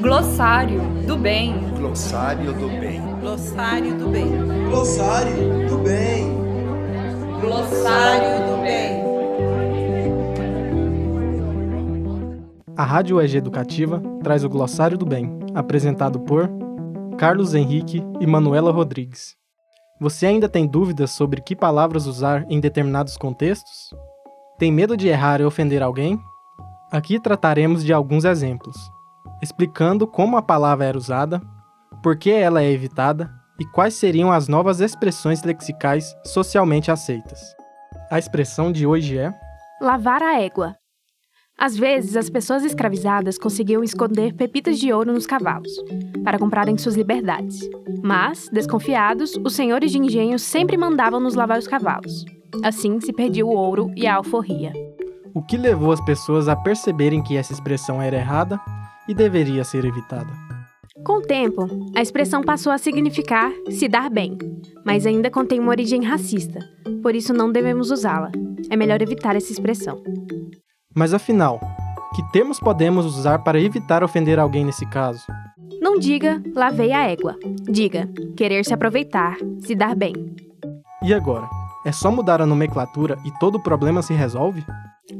Glossário do bem. Glossário do bem. Glossário do bem. Glossário do bem. Glossário do bem. A Rádio UEG Educativa traz o Glossário do Bem, apresentado por Carlos Henrique e Manuela Rodrigues. Você ainda tem dúvidas sobre que palavras usar em determinados contextos? Tem medo de errar e ofender alguém? Aqui trataremos de alguns exemplos, explicando como a palavra era usada, por que ela é evitada e quais seriam as novas expressões lexicais socialmente aceitas. A expressão de hoje é lavar a égua. Às vezes, as pessoas escravizadas conseguiam esconder pepitas de ouro nos cavalos, para comprarem suas liberdades. Mas, desconfiados, os senhores de engenho sempre mandavam nos lavar os cavalos. Assim se perdia o ouro e a alforria. O que levou as pessoas a perceberem que essa expressão era errada e deveria ser evitada. Com o tempo, a expressão passou a significar se dar bem, mas ainda contém uma origem racista, por isso não devemos usá-la. É melhor evitar essa expressão. Mas afinal, que termos podemos usar para evitar ofender alguém nesse caso? Não diga lavei a égua. Diga querer se aproveitar, se dar bem. E agora? É só mudar a nomenclatura e todo o problema se resolve?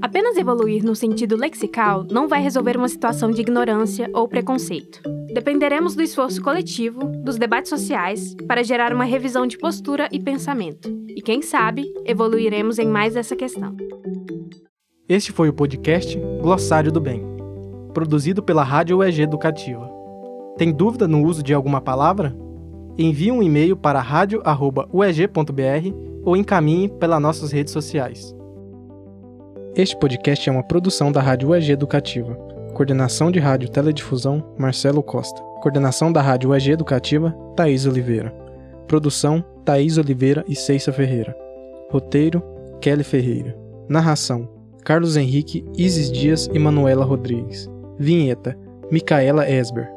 Apenas evoluir no sentido lexical não vai resolver uma situação de ignorância ou preconceito. Dependeremos do esforço coletivo, dos debates sociais, para gerar uma revisão de postura e pensamento. E quem sabe, evoluiremos em mais essa questão. Este foi o podcast Glossário do Bem, produzido pela Rádio UEG Educativa. Tem dúvida no uso de alguma palavra? Envie um e-mail para radio.ueg.br ou encaminhe pelas nossas redes sociais. Este podcast é uma produção da Rádio UEG Educativa. Coordenação de Rádio Teledifusão, Marcelo Costa. Coordenação da Rádio UEG Educativa, Thaís Oliveira. Produção, Thaís Oliveira e Ceissa Ferreira. Roteiro, Kelly Ferreira. Narração, Carlos Henrique, Isis Dias e Manuela Rodrigues. Vinheta, Micaela Esber.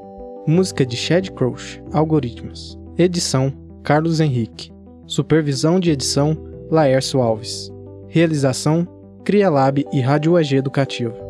Música de Chad Crouch, Algoritmos. Edição, Carlos Henrique. Supervisão de edição, Laércio Alves. Realização, CriaLab e Rádio UEG Educativo.